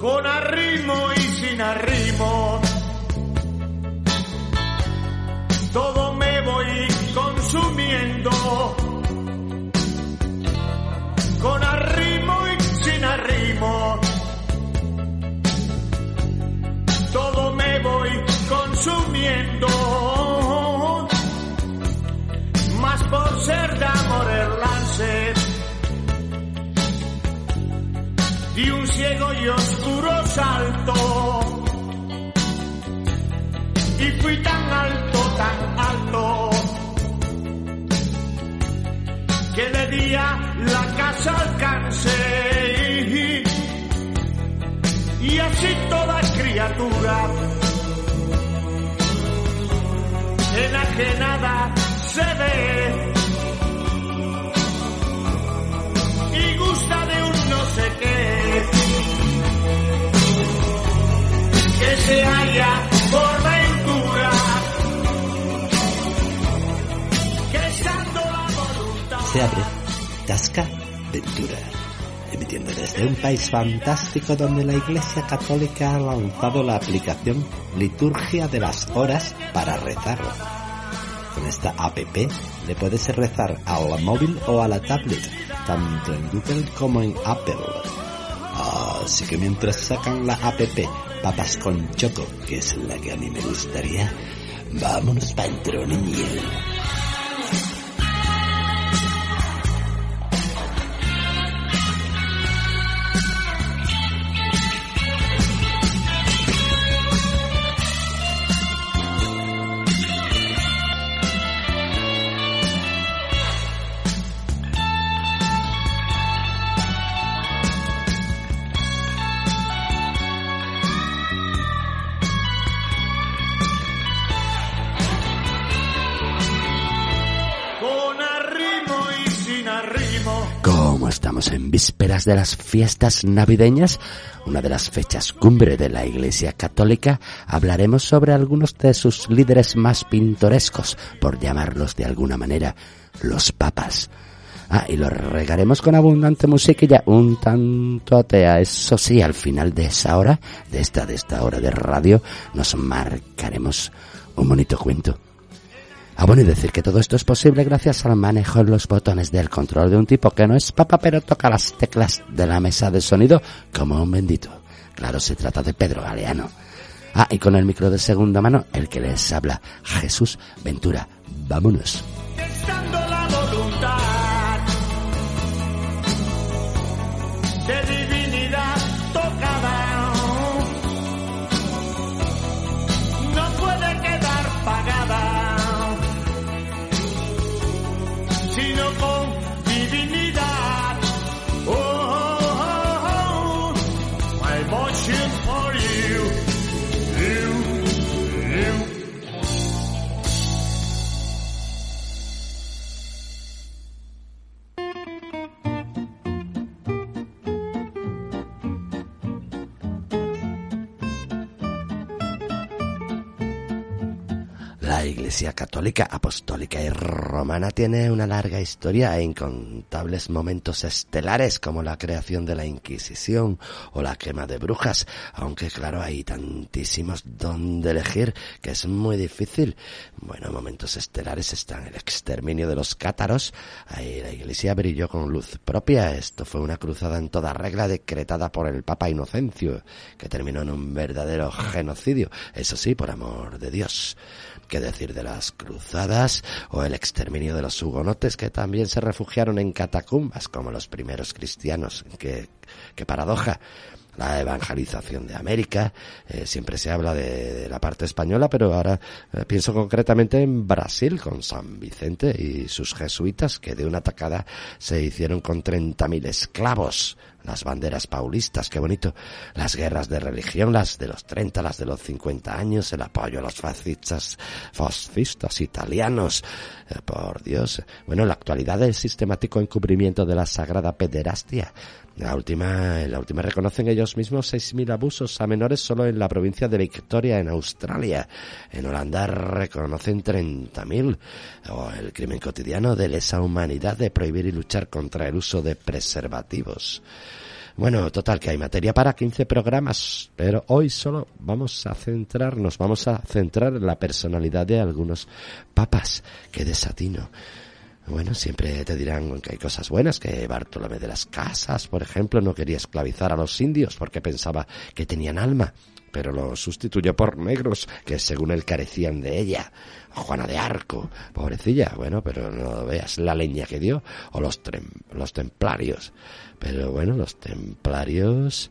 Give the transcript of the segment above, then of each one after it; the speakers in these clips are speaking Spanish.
con arrimo y sin arrimo. Salto. Y fui tan alto, tan alto, que le di a la casa alcance. Y así toda criatura enajenada se ve y gusta de un no sé qué se abre Tasca Ventura, emitiendo desde un país fantástico donde la Iglesia Católica ha lanzado la aplicación Liturgia de las Horas para rezar. Con esta app le puedes rezar a la móvil o a la tablet, tanto en Google como en Apple. Así que mientras sacan la app Papas con Choco, que es la que a mí me gustaría, vámonos pa' dentro, niño. De las fiestas navideñas, una de las fechas cumbre de la Iglesia Católica, hablaremos sobre algunos de sus líderes más pintorescos, por llamarlos de alguna manera, los papas. Ah, y lo regaremos con abundante musiquilla, un tanto atea. Eso sí, al final de esa hora, de esta, de esta hora de radio, nos marcaremos un bonito cuento. Ah, bueno, y decir que todo esto es posible gracias al manejo en los botones del control de un tipo que no es papa, pero toca las teclas de la mesa de sonido como un bendito. Claro, se trata de Pedro Galeano. Ah, y con el micro de segunda mano, el que les habla, Jesús Ventura. Vámonos. watching for you. Iglesia Católica, Apostólica y Romana tiene una larga historia e incontables momentos estelares como la creación de la Inquisición o la quema de brujas, aunque claro hay tantísimos donde elegir que es muy difícil. Bueno, momentos estelares están el exterminio de los cátaros, ahí la Iglesia brilló con luz propia, esto fue una cruzada en toda regla decretada por el Papa Inocencio, que terminó en un verdadero genocidio, eso sí, por amor de Dios qué decir de las cruzadas o el exterminio de los hugonotes que también se refugiaron en catacumbas como los primeros cristianos. Qué, qué paradoja. La evangelización de América, eh, siempre se habla de, la parte española, pero ahora eh, pienso concretamente en Brasil con San Vicente y sus jesuitas que de una tacada se hicieron con 30.000 esclavos las banderas paulistas, qué bonito, las guerras de religión, las de los 30, las de los 50 años, el apoyo a los fascistas, fascistas italianos, eh, por Dios. Bueno, la actualidad el sistemático encubrimiento de la sagrada pederastia. La última, en la última reconocen ellos mismos 6.000 abusos a menores solo en la provincia de Victoria, en Australia. En Holanda reconocen 30.000. O el crimen cotidiano de lesa humanidad de prohibir y luchar contra el uso de preservativos. Bueno, total que hay materia para 15 programas, pero hoy solo vamos a centrarnos, vamos a centrar en la personalidad de algunos papas. Qué desatino. Bueno, siempre te dirán que hay cosas buenas, que Bartolomé de las Casas, por ejemplo, no quería esclavizar a los indios porque pensaba que tenían alma, pero lo sustituyó por negros que según él carecían de ella. Juana de Arco, pobrecilla, bueno, pero no veas la leña que dio, o los, los templarios. Pero bueno, los templarios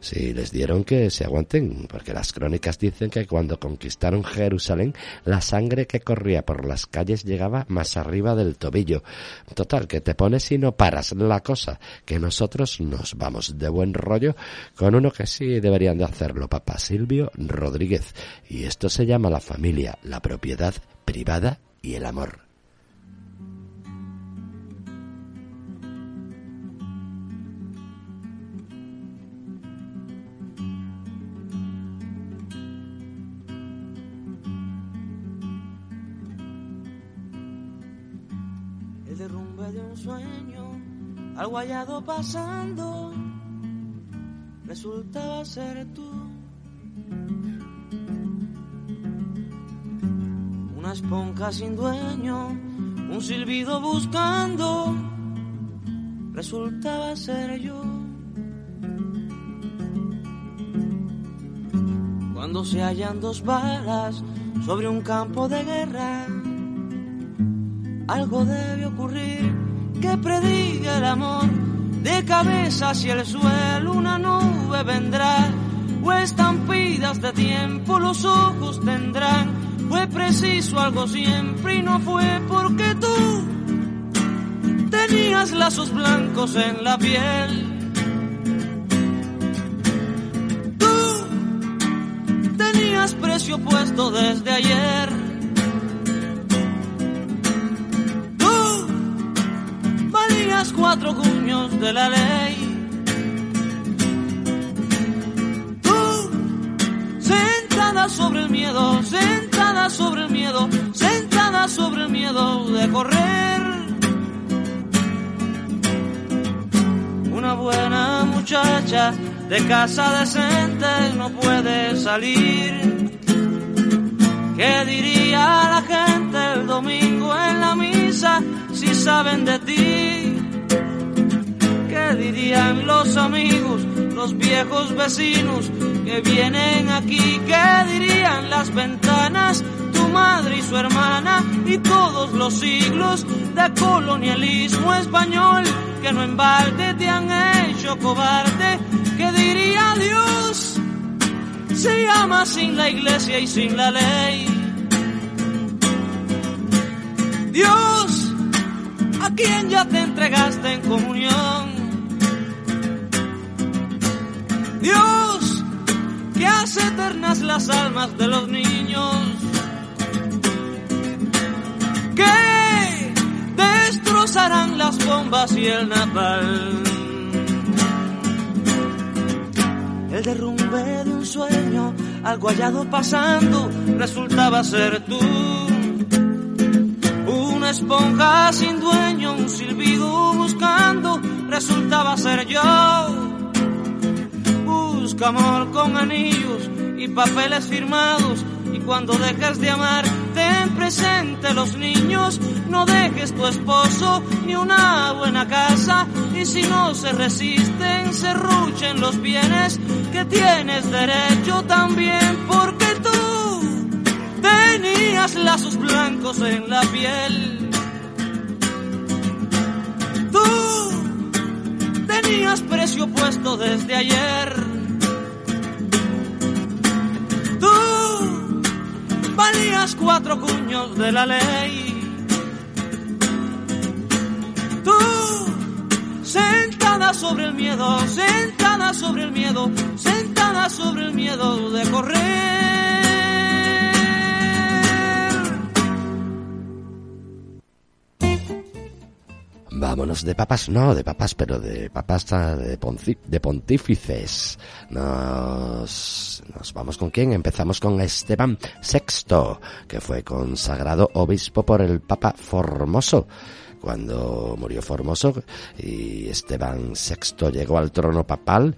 sí les dieron que se aguanten, porque las crónicas dicen que cuando conquistaron Jerusalén, la sangre que corría por las calles llegaba más arriba del tobillo. Total, que te pones y no paras la cosa, que nosotros nos vamos de buen rollo con uno que sí deberían de hacerlo, papá Silvio Rodríguez. Y esto se llama la familia, la propiedad privada y el amor. algo hallado pasando, resultaba ser tú. Una esponja sin dueño, un silbido buscando, resultaba ser yo. Cuando se hallan dos balas sobre un campo de guerra, algo debe ocurrir que prediga el amor. De cabeza hacia el suelo una nube vendrá, o estampidas de tiempo los ojos tendrán. Fue preciso algo siempre y no fue porque tú tenías lazos blancos en la piel. Tú tenías precio puesto desde ayer. cuatro cuños de la ley. Sentada sobre el miedo, sentada sobre el miedo, sentada sobre el miedo de correr. Una buena muchacha de casa decente no puede salir. ¿Qué diría la gente el domingo en la misa si saben de ti? ¿Qué dirían los amigos, los viejos vecinos que vienen aquí? ¿Qué dirían las ventanas, tu madre y su hermana y todos los siglos de colonialismo español que no en te han hecho cobarde? ¿Qué diría Dios? Se llama sin la iglesia y sin la ley. Dios, a quien ya te entregaste en comunión Dios, que hace eternas las almas de los niños, que destrozarán las bombas y el napal. El derrumbe de un sueño, algo hallado pasando, resultaba ser tú. Una esponja sin dueño, un silbido buscando, resultaba ser yo amor con anillos y papeles firmados. Y cuando dejes de amar, ten presente los niños. No dejes tu esposo ni una buena casa. Y si no se resisten, se ruchen los bienes que tienes derecho también. Porque tú tenías lazos blancos en la piel. Tú tenías precio puesto desde ayer. Cuatro cuños de la ley. Tú, sentada sobre el miedo, sentada sobre el miedo, sentada sobre el miedo de correr. Vámonos de papas, no de papas, pero de papas de, de pontífices. Nos, nos vamos con quién? Empezamos con Esteban VI, que fue consagrado obispo por el Papa Formoso Cuando murió Formoso y Esteban VI llegó al trono papal,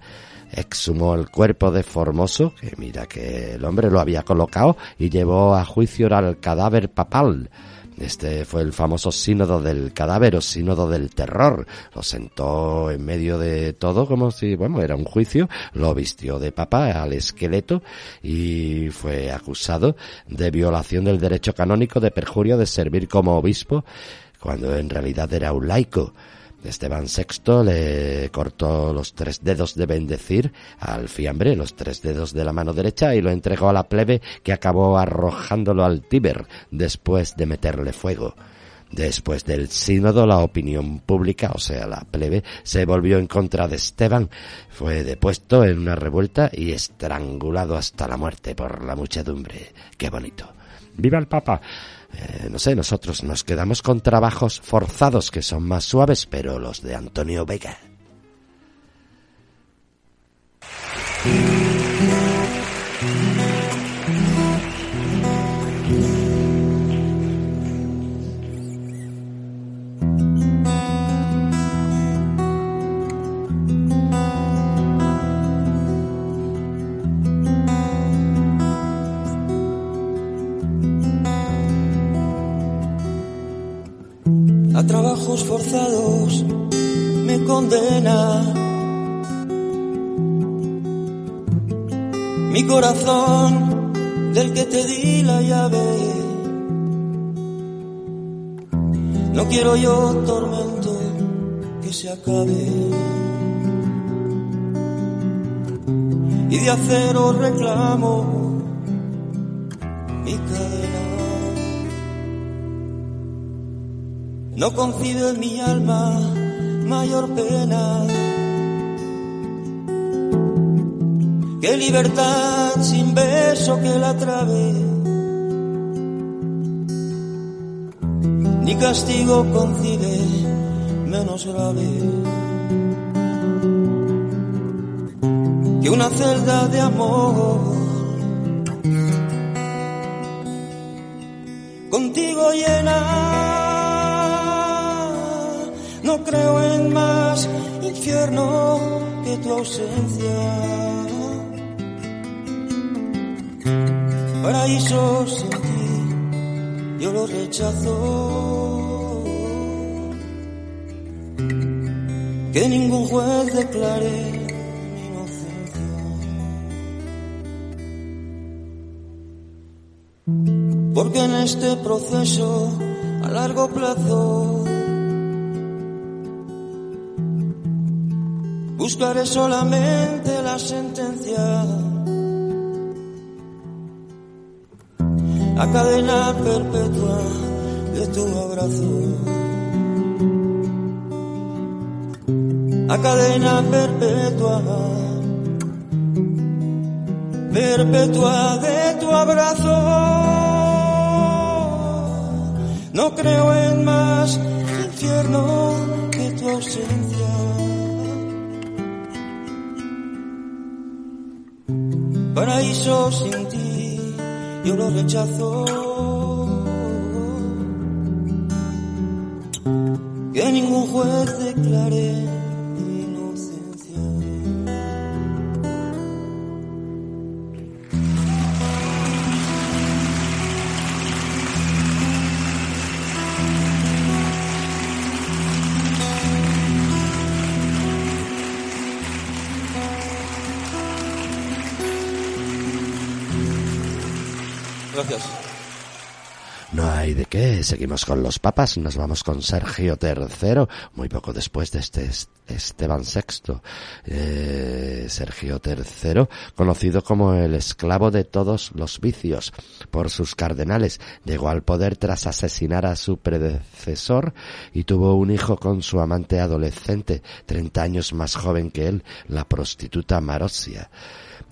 exhumó el cuerpo de Formoso, que mira que el hombre lo había colocado, y llevó a juicio al cadáver papal. Este fue el famoso sínodo del cadáver o sínodo del terror. Lo sentó en medio de todo como si, bueno, era un juicio. Lo vistió de papa al esqueleto y fue acusado de violación del derecho canónico de perjurio de servir como obispo cuando en realidad era un laico. Esteban VI le cortó los tres dedos de bendecir al fiambre, los tres dedos de la mano derecha, y lo entregó a la plebe que acabó arrojándolo al Tíber después de meterle fuego. Después del sínodo, la opinión pública, o sea, la plebe, se volvió en contra de Esteban, fue depuesto en una revuelta y estrangulado hasta la muerte por la muchedumbre. ¡Qué bonito! ¡Viva el Papa! Eh, no sé, nosotros nos quedamos con trabajos forzados que son más suaves, pero los de Antonio Vega. Trabajos forzados me condena. Mi corazón del que te di la llave. No quiero yo tormento que se acabe. Y de acero reclamo mi cadena. No concibe en mi alma mayor pena que libertad sin beso que la trabe, ni castigo concibe menos grave que una celda de amor. Contigo llena creo en más infierno que tu ausencia. Paraíso sin ti, yo lo rechazo. Que ningún juez declare mi inocencia. Porque en este proceso a largo plazo buscaré solamente la sentencia. A cadena perpetua de tu abrazo. A cadena perpetua, perpetua de tu abrazo. No creo en más infierno que tu ausencia. Paraíso sin ti, yo lo rechazo. Que ningún juez declare No hay de qué, seguimos con los papas, nos vamos con Sergio III, muy poco después de este Esteban VI. Eh, Sergio III, conocido como el esclavo de todos los vicios por sus cardenales, llegó al poder tras asesinar a su predecesor y tuvo un hijo con su amante adolescente, 30 años más joven que él, la prostituta Marosia.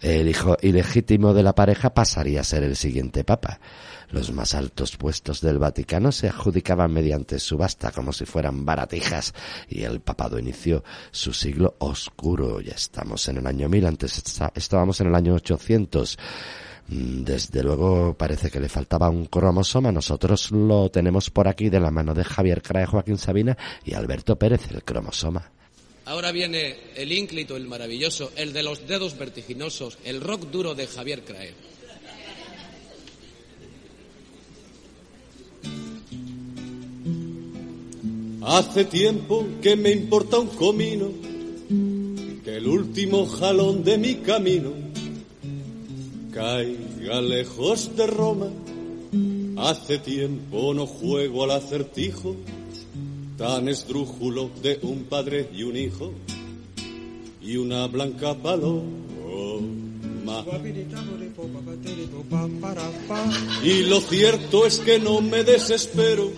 El hijo ilegítimo de la pareja pasaría a ser el siguiente papa. Los más altos puestos del Vaticano se adjudicaban mediante subasta como si fueran baratijas y el papado inició su siglo oscuro. Ya estamos en el año 1000, antes estábamos en el año 800. Mm, Desde luego parece que le faltaba un cromosoma. Nosotros lo tenemos por aquí de la mano de Javier Crae, Joaquín Sabina y Alberto Pérez, el cromosoma. Ahora viene el ínclito, el maravilloso, el de los dedos vertiginosos, el rock duro de Javier Crae. Hace tiempo que me importa un comino, que el último jalón de mi camino caiga lejos de Roma. Hace tiempo no juego al acertijo tan esdrújulo de un padre y un hijo y una blanca paloma. Y lo cierto es que no me desespero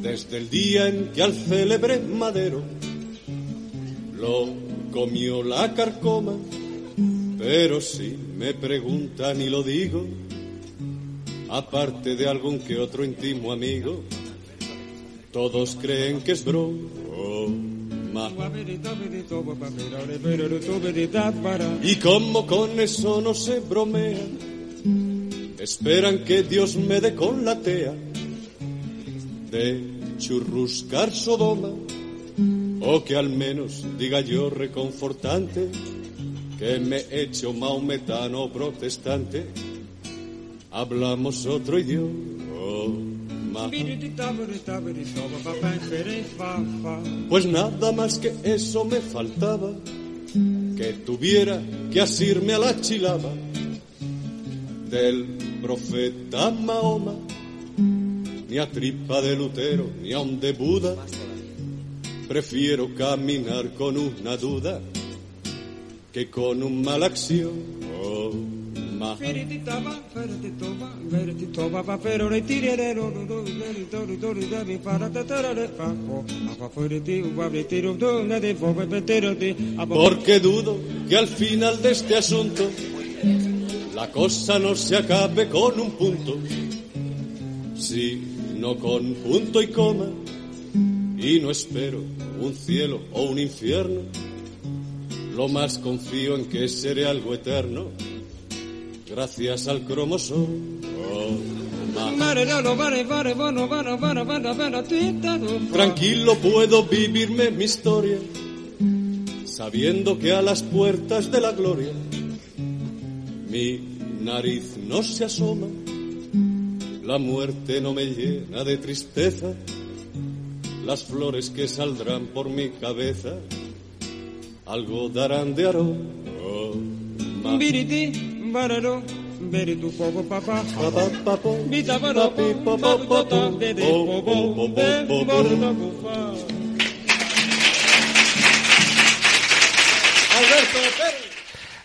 desde el día en que al célebre madero lo comió la carcoma. Pero si me preguntan y lo digo, aparte de algún que otro íntimo amigo, todos creen que es broma. Y como con eso no se bromea, esperan que Dios me dé con la tea de churruscar Sodoma, o que al menos diga yo reconfortante que me he hecho maometano protestante. Hablamos otro idioma. Pues nada más que eso me faltaba, que tuviera que asirme a la chilaba del profeta Mahoma, ni a tripa de Lutero, ni a un de Buda. Prefiero caminar con una duda que con un mal acción. Porque dudo que al final de este asunto la cosa no se acabe con un punto, sino con punto y coma. Y no espero un cielo o un infierno, lo más confío en que seré algo eterno, gracias al cromosoma. Tranquilo puedo vivirme mi historia, sabiendo que a las puertas de la gloria mi nariz no se asoma, la muerte no me llena de tristeza, las flores que saldrán por mi cabeza algo darán de aroma.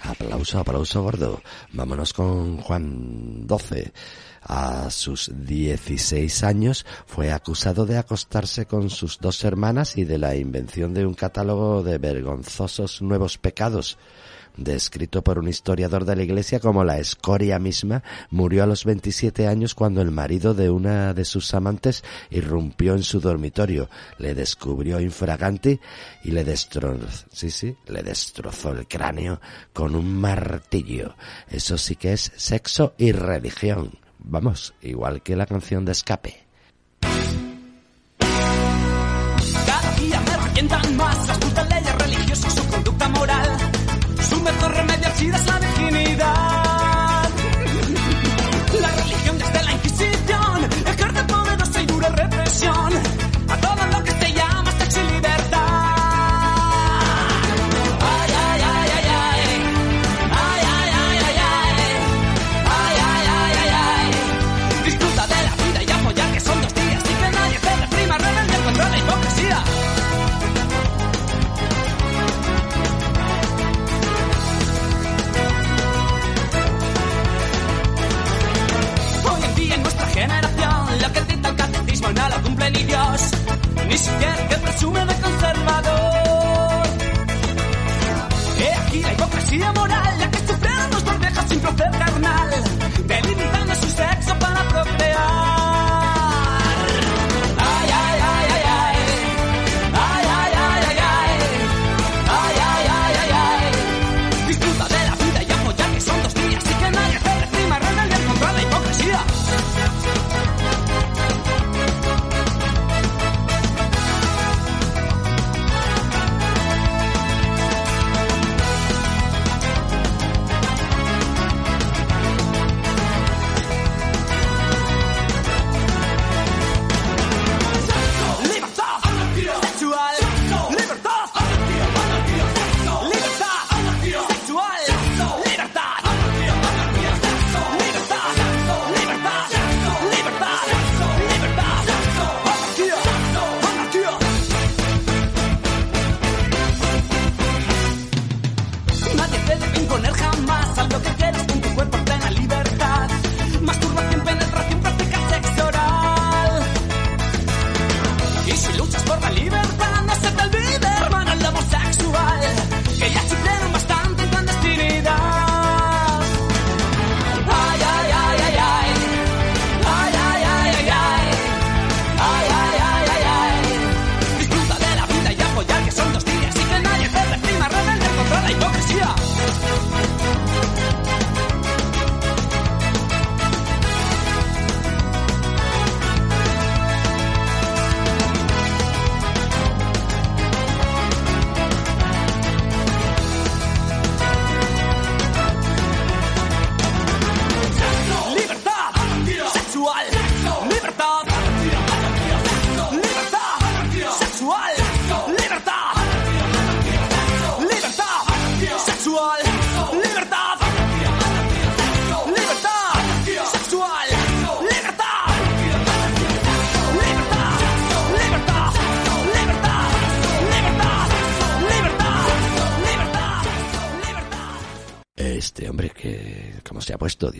Aplauso, aplauso gordo. Vámonos con Juan XII. A sus 16 años fue acusado de acostarse con sus dos hermanas y de la invención de un catálogo de vergonzosos nuevos pecados. Descrito por un historiador de la iglesia como la escoria misma, murió a los 27 años cuando el marido de una de sus amantes irrumpió en su dormitorio, le descubrió infraganti y le destrozó, sí, sí, le destrozó el cráneo con un martillo. Eso sí que es sexo y religión. Vamos, igual que la canción de escape. SIDA es la virginidad.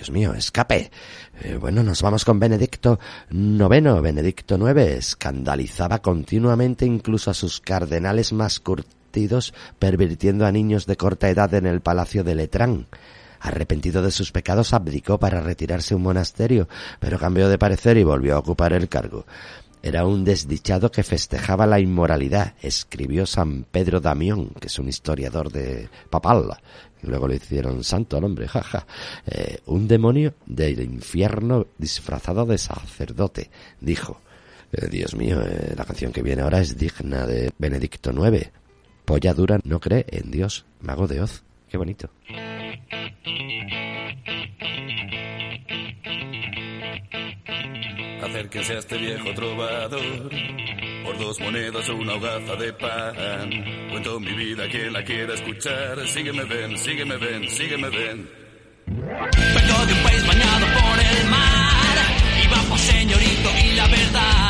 Dios mío, escape. Eh, bueno, nos vamos con Benedicto IX. Benedicto IX escandalizaba continuamente incluso a sus cardenales más curtidos, pervirtiendo a niños de corta edad en el palacio de Letrán. Arrepentido de sus pecados, abdicó para retirarse a un monasterio, pero cambió de parecer y volvió a ocupar el cargo. Era un desdichado que festejaba la inmoralidad, escribió San Pedro Damión, que es un historiador de papal. Luego le hicieron santo al hombre, jaja. Eh, un demonio del infierno disfrazado de sacerdote, dijo. Eh, Dios mío, eh, la canción que viene ahora es digna de Benedicto IX. Polla dura no cree en Dios, mago de Oz. Qué bonito. Acérquese a este viejo trovador. Por dos monedas o una hogaza de pan. Cuento mi vida, quien la quiera escuchar. Sígueme, ven, sígueme, ven, sígueme, ven. Vengo de un país bañado por el mar y bajo señorito y la verdad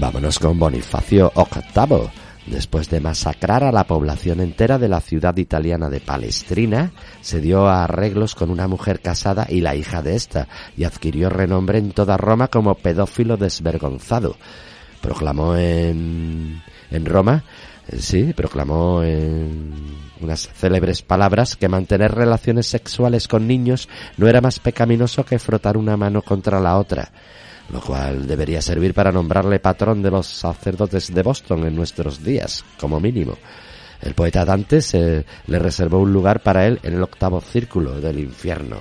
Vámonos con Bonifacio VIII. Después de masacrar a la población entera de la ciudad italiana de Palestrina, se dio a arreglos con una mujer casada y la hija de esta, y adquirió renombre en toda Roma como pedófilo desvergonzado. Proclamó en, en Roma, sí, proclamó en unas célebres palabras que mantener relaciones sexuales con niños no era más pecaminoso que frotar una mano contra la otra lo cual debería servir para nombrarle patrón de los sacerdotes de Boston en nuestros días, como mínimo. El poeta Dante se le reservó un lugar para él en el octavo círculo del infierno.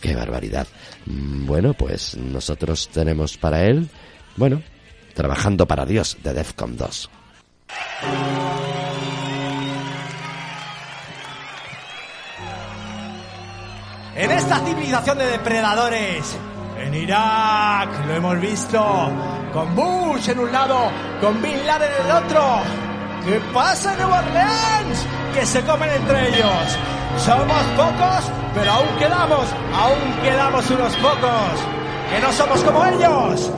¡Qué barbaridad! Mm, Bueno, pues nosotros tenemos para él, bueno, trabajando para Dios de Defcon 2. En esta civilización de depredadores, en Irak, lo hemos visto, con Bush en un lado, con Bin Laden en el otro. ¿Qué pasa en Nueva Orleans? Que se comen entre ellos. Somos pocos, pero aún quedamos, aún quedamos unos pocos. Que no somos como ellos.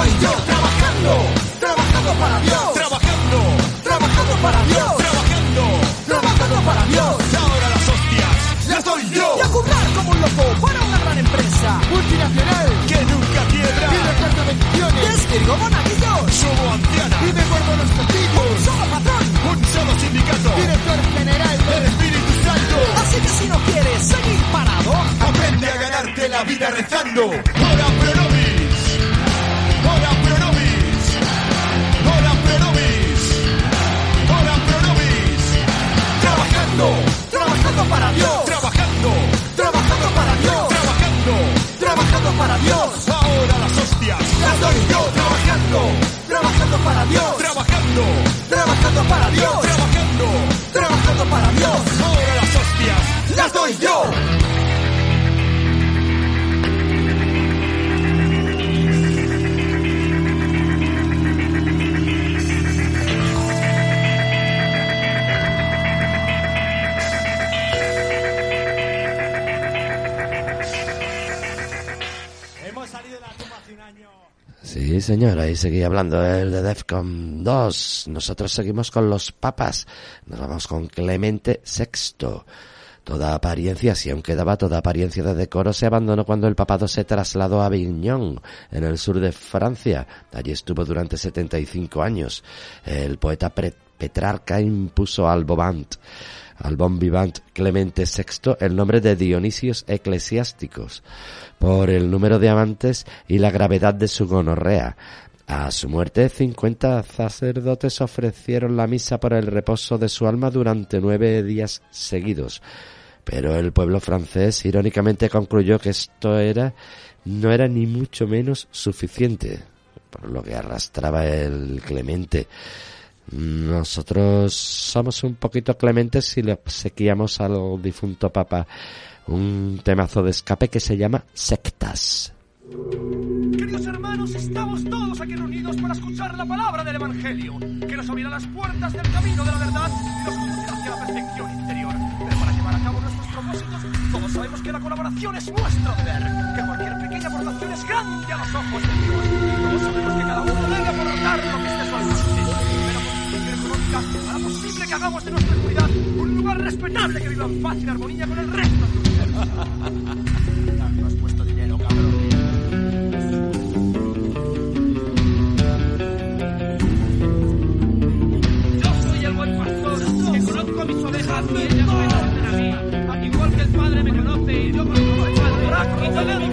Doy yo. Trabajando. Trabajando para Dios. Trabajando. Trabajando para Dios. Trabajando. Trabajando para Dios. Ahora las hostias. Las doy yo. Y a currar como un loco para una gran empresa. Multinacional. Que nunca quiebra. Y reparto bendiciones. Desvirgo monaguillos. Subo anciana. Y me guardo los castillos. Un solo patrón. Un solo sindicato. Director general del Espíritu Santo. Así que si no quieres seguir parado, Aprende a ganarte la vida rezando. Para Dios. Trabajando. Trabajando para Dios. Trabajando. Trabajando para Dios. Ahora las hostias. Las doy yo. Trabajando. Trabajando para Dios. Trabajando. Trabajando para Dios. Trabajando. Trabajando para Dios. Ahora las hostias. Las doy yo. Sí, señor, ahí seguía hablando el de Defcon 2. Nosotros seguimos con los papas. Nos vamos con Clemente VI. Toda apariencia, si aún quedaba toda apariencia de decoro, se abandonó cuando el papado se trasladó a Avignon, en el sur de Francia. Allí estuvo durante 75 años. El poeta Petrarca impuso al Bobant, al bon vivant Clemente VI, el nombre de Dionisios eclesiásticos, por el número de amantes y la gravedad de su gonorrea. A su muerte, 50 sacerdotes ofrecieron la misa por el reposo de su alma durante nueve días seguidos. Pero el pueblo francés irónicamente concluyó que esto era, no era ni mucho menos suficiente, por lo que arrastraba el Clemente. Nosotros somos un poquito clementes si le obsequiamos al difunto Papa un temazo de escape que se llama Sectas. Queridos hermanos, estamos todos aquí reunidos para escuchar la palabra del Evangelio, que nos abrirá las puertas del camino de la verdad y nos conducirá hacia la perfección interior. Pero para llevar a cabo nuestros propósitos, todos sabemos que la colaboración es nuestro deber, que cualquier pequeña aportación es grande a los ojos de Dios. Todos sabemos que cada uno debe aportar lo que esté económica, hará posible que hagamos de nuestra comunidad un lugar respetable que viva en paz y en armonía con el resto del universo. Tanto has puesto dinero, cabrón. Yo soy el buen pastor, que conozco a mis ovejas y ellas me conocen a mí. Al igual que el Padre me conoce y yo conozco Padre. Doy mi vida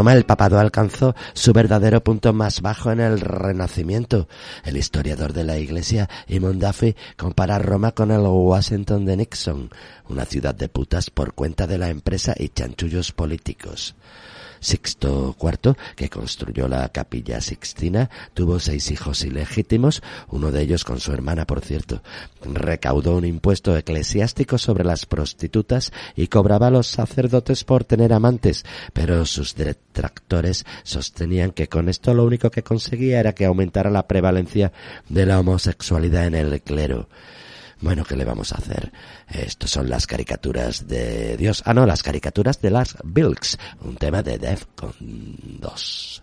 Roma el papado alcanzó su verdadero punto más bajo en el Renacimiento. El historiador de la Iglesia, Imon Duffy, compara Roma con el Washington de Nixon, una ciudad de putas por cuenta de la empresa y chanchullos políticos. Sixto IV, que construyó la capilla sixtina, tuvo seis hijos ilegítimos, uno de ellos con su hermana, por cierto. Recaudó un impuesto eclesiástico sobre las prostitutas y cobraba a los sacerdotes por tener amantes, pero sus detractores sostenían que con esto lo único que conseguía era que aumentara la prevalencia de la homosexualidad en el clero. Bueno, ¿qué le vamos a hacer? Estos son las caricaturas de Dios. Ah, no, las caricaturas de las Bilks. Un tema de Defcon 2.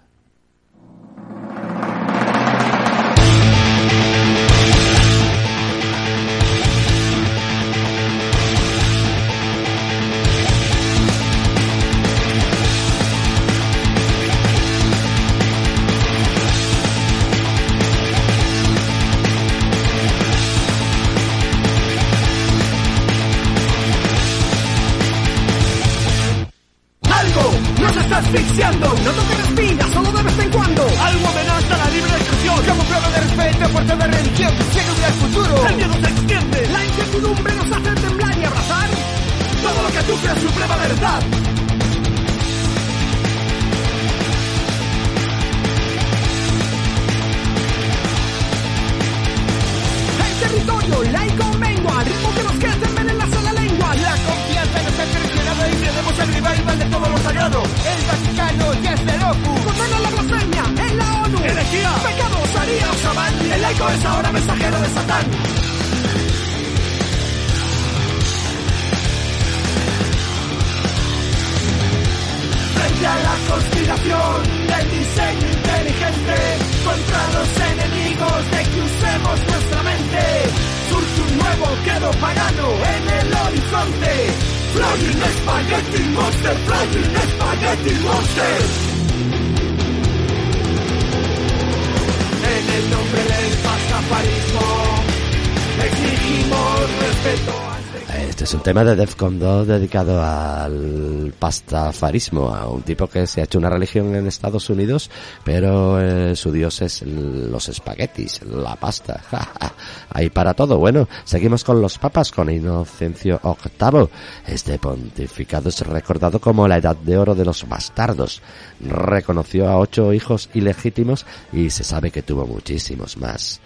Tema de Defcon 2 dedicado al pastafarismo, a un tipo que se ha hecho una religión en Estados Unidos, pero eh, su dios es los espaguetis, la pasta. Ahí para todo. Bueno, seguimos con los papas, con Inocencio VIII. Este pontificado es recordado como la edad de oro de los bastardos. Reconoció a ocho hijos ilegítimos y se sabe que tuvo muchísimos más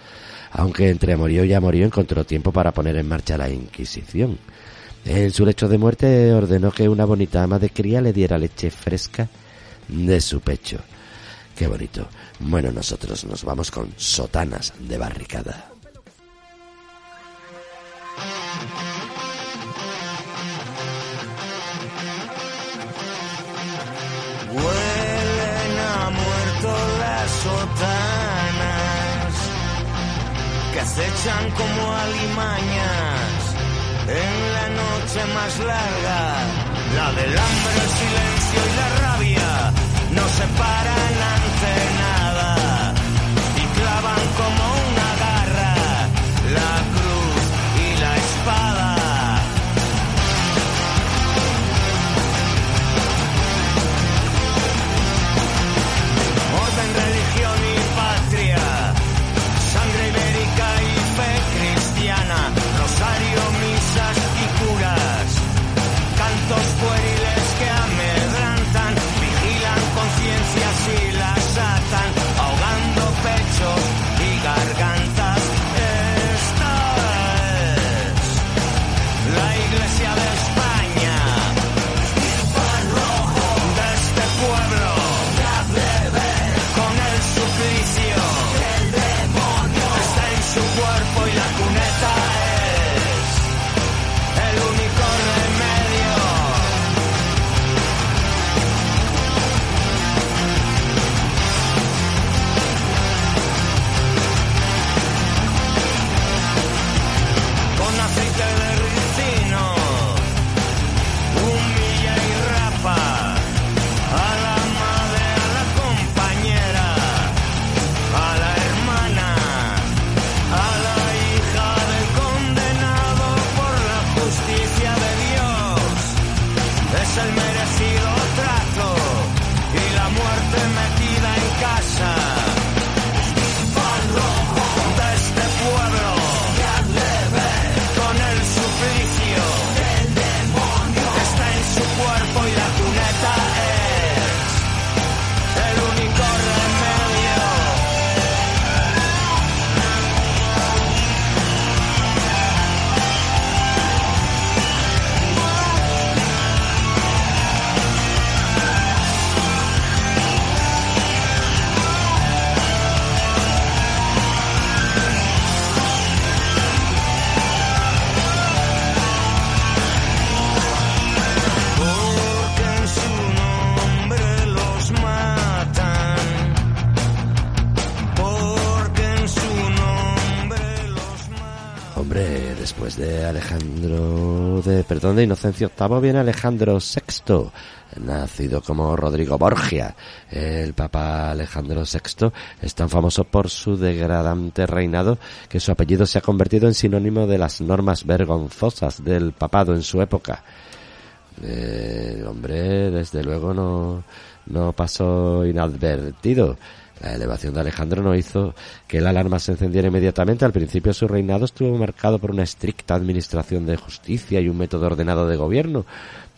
aunque entre murió y amorío encontró tiempo para poner en marcha la Inquisición. En su lecho de muerte ordenó que una bonita ama de cría le diera leche fresca de su pecho. Qué bonito. Bueno, nosotros nos vamos con sotanas de barricada. Huelen a muerto las sotanas que acechan como alimañas en la noche más larga. La del hambre, el silencio y la rabia no se paran ante nada de, Inocencio VIII viene Alejandro VI, nacido como Rodrigo Borgia. El Papa Alejandro VI es tan famoso por su degradante reinado que su apellido se ha convertido en sinónimo de las normas vergonzosas del papado en su época. Eh, El hombre, desde luego, no, no pasó inadvertido. La elevación de Alejandro no hizo que la alarma se encendiera inmediatamente. Al principio su reinado estuvo marcado por una estricta administración de justicia y un método ordenado de gobierno.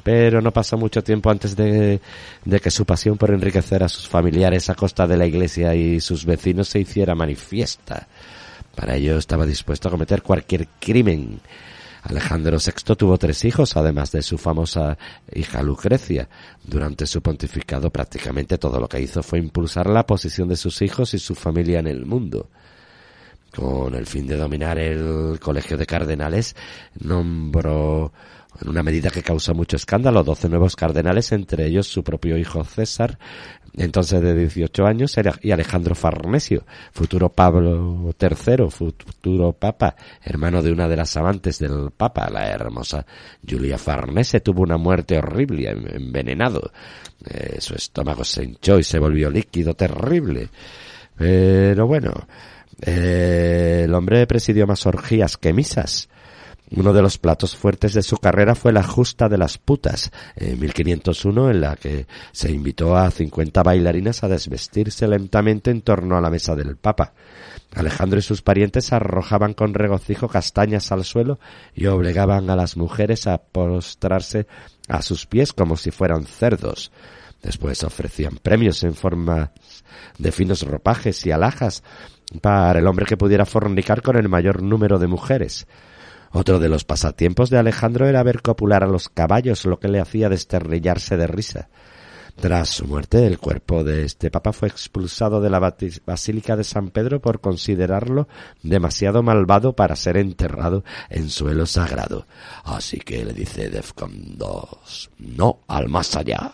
Pero no pasó mucho tiempo antes de, de que su pasión por enriquecer a sus familiares a costa de la iglesia y sus vecinos se hiciera manifiesta. Para ello estaba dispuesto a cometer cualquier crimen. Alejandro VI tuvo tres hijos, además de su famosa hija Lucrecia. Durante su pontificado prácticamente todo lo que hizo fue impulsar la posición de sus hijos y su familia en el mundo. Con el fin de dominar el colegio de cardenales, nombró en una medida que causó mucho escándalo, doce nuevos cardenales, entre ellos su propio hijo César, entonces de 18 años, y Alejandro Farnesio, futuro Pablo III, futuro papa, hermano de una de las amantes del papa, la hermosa Julia Farnese, tuvo una muerte horrible, en- envenenado. Eh, su estómago se hinchó y se volvió líquido terrible. Pero bueno, eh, el hombre presidió más orgías que misas. Uno de los platos fuertes de su carrera fue la Justa de las Putas, en 1501, en la que se invitó a 50 bailarinas a desvestirse lentamente en torno a la mesa del Papa. Alejandro y sus parientes arrojaban con regocijo castañas al suelo y obligaban a las mujeres a postrarse a sus pies como si fueran cerdos. Después ofrecían premios en forma de finos ropajes y alhajas para el hombre que pudiera fornicar con el mayor número de mujeres. Otro de los pasatiempos de Alejandro era ver copular a los caballos, lo que le hacía desternillarse de risa. Tras su muerte, el cuerpo de este papa fue expulsado de la Basílica de San Pedro por considerarlo demasiado malvado para ser enterrado en suelo sagrado. Así que le dice Defcon 2, no al más allá.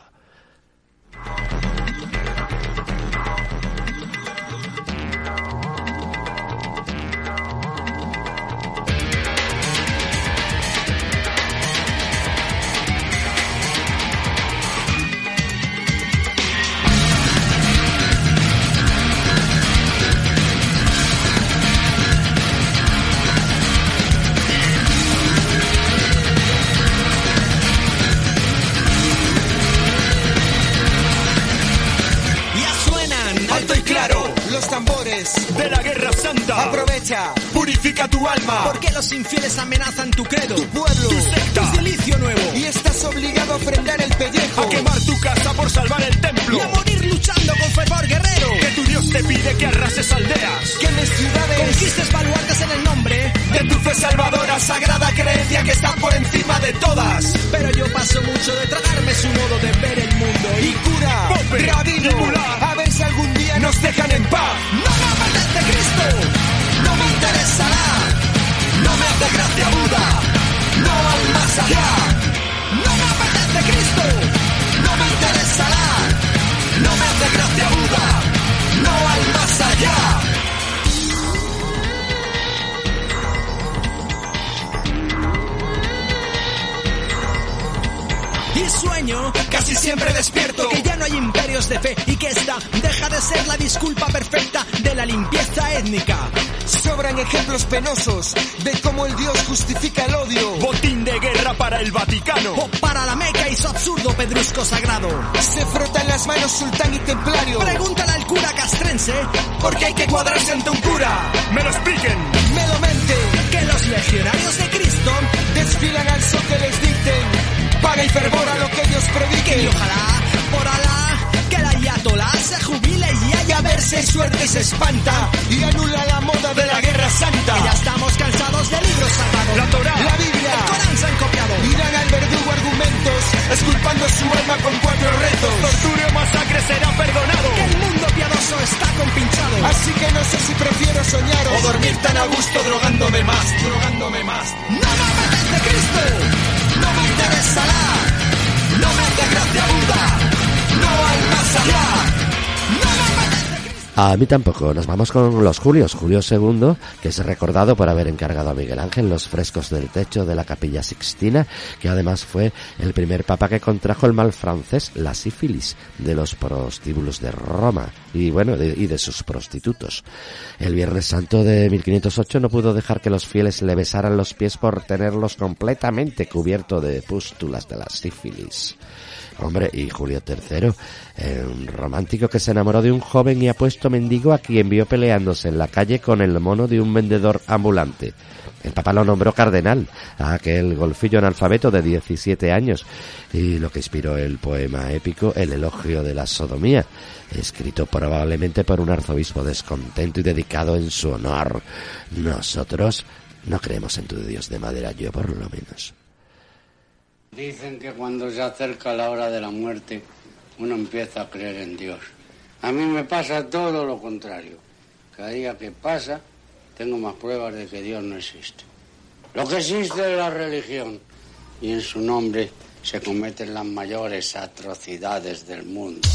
Purifica tu alma. porque los infieles amenazan tu credo, Tu pueblo. tu secta, tu silicio nuevo. Y estás obligado a ofrendar el pellejo. A quemar tu casa por salvar el templo. y a morir luchando con fervor guerrero. Que tu Dios te pide que arrases aldeas. Quemes ciudades. Conquistes baluartes en el nombre, De tu fe salvadora, sagrada creencia que está por encima de todas. pero yo paso mucho de tragarme su modo de ver el mundo. Y cura, Pope, rabino, y a ver si algún día nos dejan en paz. ¡No me apetece Cristo! Interesará, no me hace gracia Buda, no al más allá. ¡No me apetece Cristo! No me interesará, no me hace gracia Buda, sueño Casi siempre despierto. que ya no hay imperios de fe y que esta deja de ser la disculpa perfecta de la limpieza étnica. Sobran ejemplos penosos de cómo el Dios justifica el odio. Botín de guerra para el Vaticano. O para la Meca y su absurdo pedrusco sagrado. Se frotan las manos sultán y templario. Pregúntale al cura castrense Porque hay que cuadrarse ante un cura. Me lo expliquen. Me lo mente. que los legionarios de Cristo Desfilan al son que les dicten. Paga y fervor a lo que ellos que prediquen. y ojalá por Alá que la ayatolá se jubile y haya verse suerte se espanta y anula la moda de la guerra santa. que ya estamos cansados de libros sagrados. La Torá, la Biblia, el Corán se han copiado. Irán al verdugo argumentos, esculpando su alma con cuatro retos. Tortura o masacre será perdonado. Que el mundo piadoso está compinchado. Así que no sé si prefiero soñar o dormir tan a gusto drogándome más, drogándome más. ¡No me apetece Cristo! No me interesará, no me hace gracia Buda, no al más allá. A mí tampoco. Nos vamos con los Julios. Julio II, que es recordado por haber encargado a Miguel Ángel los frescos del techo de la capilla Sixtina, que además fue el primer papa que contrajo el mal francés, la sífilis, de los prostíbulos de Roma y bueno, de, y de sus prostitutos. El Viernes Santo de 1508 no pudo dejar que los fieles le besaran los pies por tenerlos completamente cubierto de pústulas de la sífilis. Hombre, y Julio III, eh, un romántico que se enamoró de un joven y apuesto mendigo a quien vio peleándose en la calle con el mono de un vendedor ambulante. El Papa lo nombró cardenal, a aquel golfillo analfabeto de 17 años, y lo que inspiró el poema épico El elogio de la sodomía, escrito probablemente por un arzobispo descontento y dedicado en su honor. Nosotros no creemos en tu Dios de madera, yo por lo menos. Dicen que cuando se acerca la hora de la muerte, uno empieza a creer en Dios. A mí me pasa todo lo contrario. Cada día que pasa, tengo más pruebas de que Dios no existe. Lo que existe es la religión, y en su nombre se cometen las mayores atrocidades del mundo.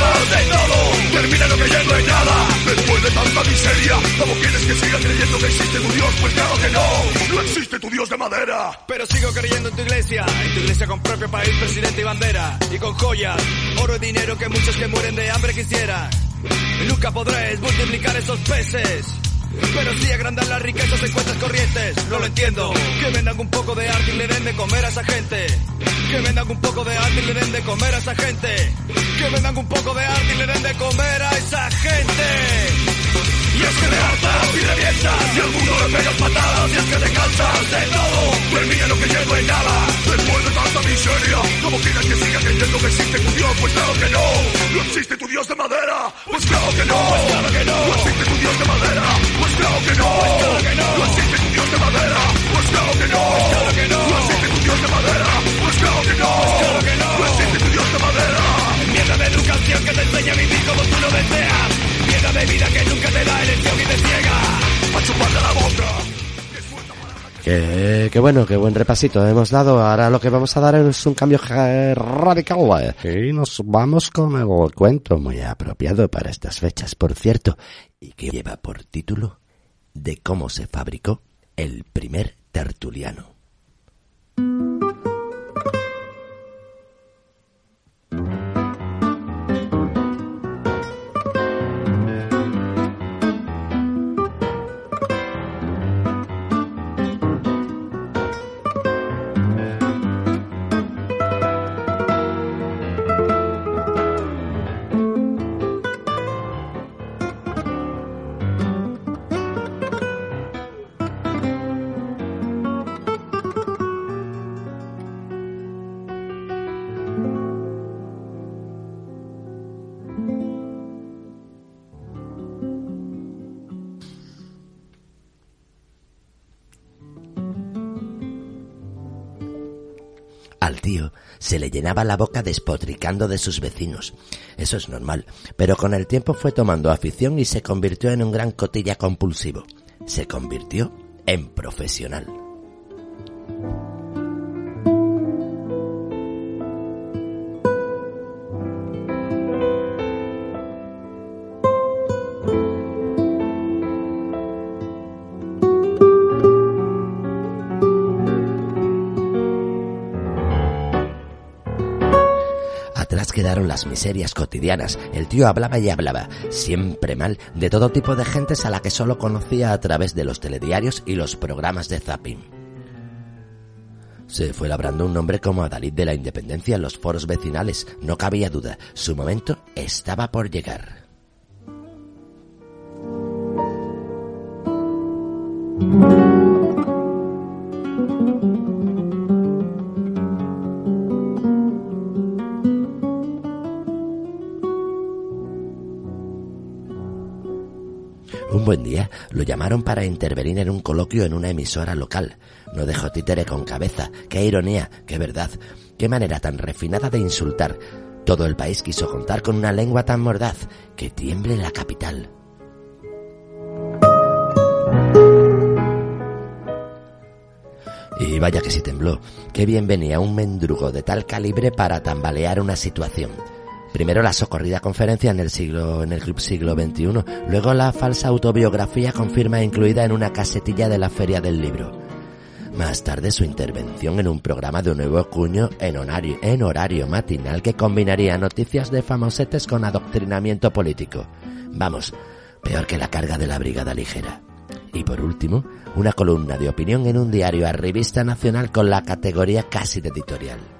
Cansas de todo Termina lo creyendo en nada Después de tanta miseria ¿Cómo quieres que siga creyendo que existe tu Dios? Pues claro que no No existe tu Dios de madera Pero sigo creyendo en tu iglesia, en tu iglesia con propio país, presidente y bandera, y con joyas, oro y dinero que muchos que mueren de hambre quisieran. Nunca podréis multiplicar esos peces. Pero sí agrandar las riquezas en cuentas corrientes, no lo entiendo. Que vendan un poco de arte y le den de comer a esa gente. Que vendan un poco de arte y le den de comer a esa gente. Que vendan un poco de arte y le den de comer a esa gente. Y es que te hartas y revientas Y al mundo le pegas patadas Y es que te cansas de todo. Termina lo creyendo en nada Después de tanta miseria ¿Cómo quieres que siga creyendo que existe tu Dios? Pues claro que no. No existe tu Dios de madera Pues claro que no. Pues claro que no. No existe tu Dios de madera Pues claro que no. Pues claro que no. No existe tu Dios de madera Pues claro que no. Pues claro que no. No existe tu Dios de madera Pues claro que no. Pues claro que no. No existe tu Dios de madera. Mierda de educación que te enseña a vivir como tú lo deseas. Que nunca te da elección y te ciega. A chuparle la boca Que, que bueno, qué buen repasito hemos dado. Ahora lo que vamos a dar es un cambio radical. eh. Y nos vamos con el cuento muy apropiado para estas fechas, por cierto, y que lleva por título de cómo se fabricó el primer tertuliano. Se le llenaba la boca despotricando de sus vecinos. Eso es normal, pero con el tiempo fue tomando afición y se convirtió en un gran cotilla compulsivo. Se convirtió en profesional. Quedaron las miserias cotidianas. El tío hablaba y hablaba, siempre mal, de todo tipo de gentes a la que solo conocía a través de los telediarios y los programas de zapping. Se fue labrando un nombre como Adalid de la Independencia en los foros vecinales. No cabía duda, su momento estaba por llegar. Lo llamaron para intervenir en un coloquio en una emisora local. No dejó títere con cabeza. Qué ironía, qué verdad. Qué manera tan refinada de insultar. Todo el país quiso contar con una lengua tan mordaz que tiemble la capital. Y vaya que si tembló. Qué bien venía un mendrugo de tal calibre para tambalear una situación. Primero la socorrida conferencia en el siglo, en el club siglo XXI, luego la falsa autobiografía con firma incluida en una casetilla de la feria del libro. Más tarde su intervención en un programa de un nuevo cuño en horario, en horario matinal que combinaría noticias de famosetes con adoctrinamiento político. Vamos, peor que la carga de la brigada ligera. Y por último, una columna de opinión en un diario a revista nacional con la categoría casi de editorial.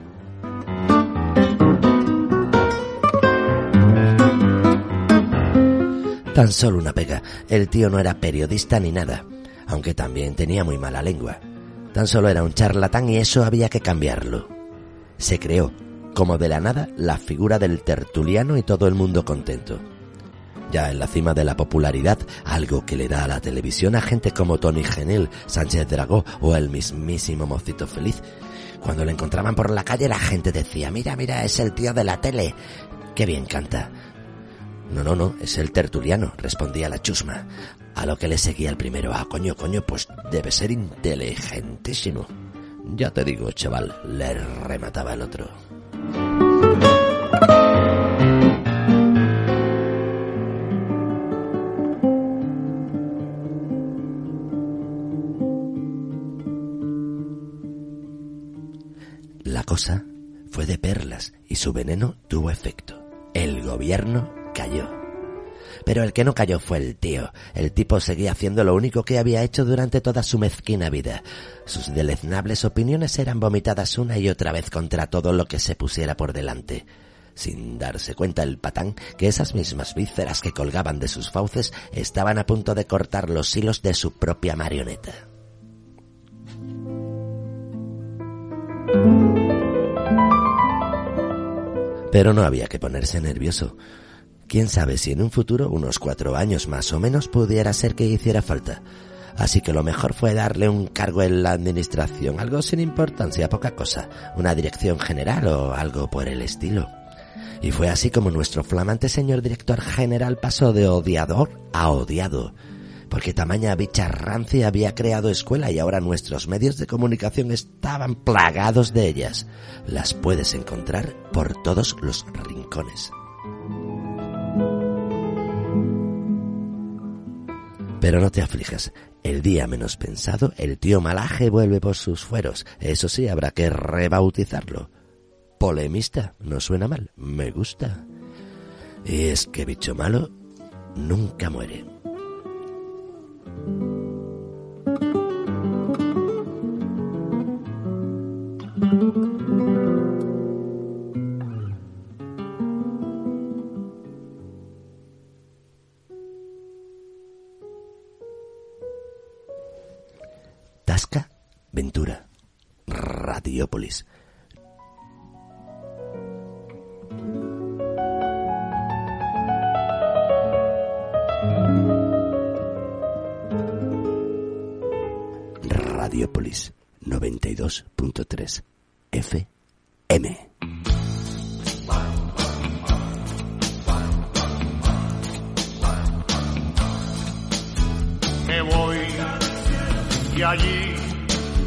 Tan solo una pega. El tío no era periodista ni nada, aunque también tenía muy mala lengua. Tan solo era un charlatán y eso había que cambiarlo. Se creó, como de la nada, la figura del tertuliano y todo el mundo contento. Ya en la cima de la popularidad, algo que le da a la televisión a gente como Tony Genil, Sánchez Dragó o el mismísimo Mocito Feliz. Cuando lo encontraban por la calle la gente decía, mira, mira, es el tío de la tele. Qué bien canta. No, no, no, es el tertuliano, respondía la chusma. A lo que le seguía el primero, ah, coño, coño, pues debe ser inteligentísimo. Ya te digo, chaval, le remataba el otro. La cosa fue de perlas y su veneno tuvo efecto. El gobierno cayó. Pero el que no cayó fue el tío. El tipo seguía haciendo lo único que había hecho durante toda su mezquina vida. Sus deleznables opiniones eran vomitadas una y otra vez contra todo lo que se pusiera por delante. Sin darse cuenta el patán que esas mismas vísceras que colgaban de sus fauces estaban a punto de cortar los hilos de su propia marioneta. Pero no había que ponerse nervioso. Quién sabe si en un futuro, unos cuatro años más o menos, pudiera ser que hiciera falta. Así que lo mejor fue darle un cargo en la administración, algo sin importancia, poca cosa, una dirección general o algo por el estilo. Y fue así como nuestro flamante señor director general pasó de odiador a odiado, porque tamaña bicha rancia había creado escuela y ahora nuestros medios de comunicación estaban plagados de ellas. Las puedes encontrar por todos los rincones. Pero no te aflijas. El día menos pensado, el tío Malaje vuelve por sus fueros. Eso sí, habrá que rebautizarlo. Polemista, no suena mal, me gusta. Y es que bicho malo nunca muere. Tasca Ventura. Radiópolis. Radiópolis 92.3 FM. Me voy y allí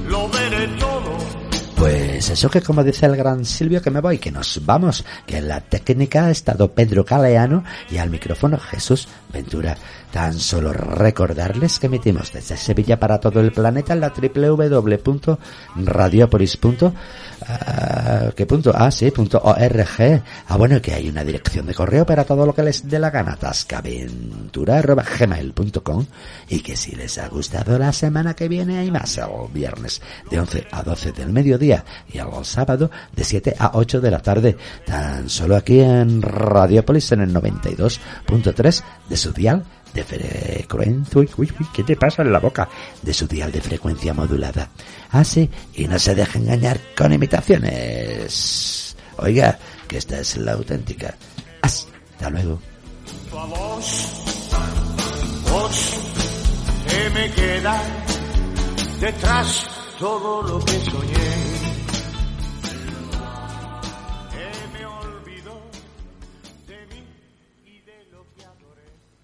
lo veré todo. Pues eso que como dice el gran Silvio que me voy, que nos vamos, que en la técnica ha estado Pedro Caleano y al micrófono Jesús Ventura. Tan solo recordarles que emitimos desde Sevilla para todo el planeta en la www.radiopolis.org. Ah. Ah, sí, punto. Ah, bueno, que hay una dirección de correo para todo lo que les dé la gana, tascaventura.gmail.com y que si les ha gustado la semana que viene hay más, el viernes de 11 a 12 del mediodía y el sábado de 7 a 8 de la tarde, tan solo aquí en Radiopolis en el 92.3 de su dial de frecuencia, uy, uy, uy, ¿qué te pasa en la boca? De su dial de frecuencia modulada. Así, y no se deje engañar con imitaciones. Oiga, que esta es la auténtica. Hasta luego. que me queda detrás todo lo que soñé.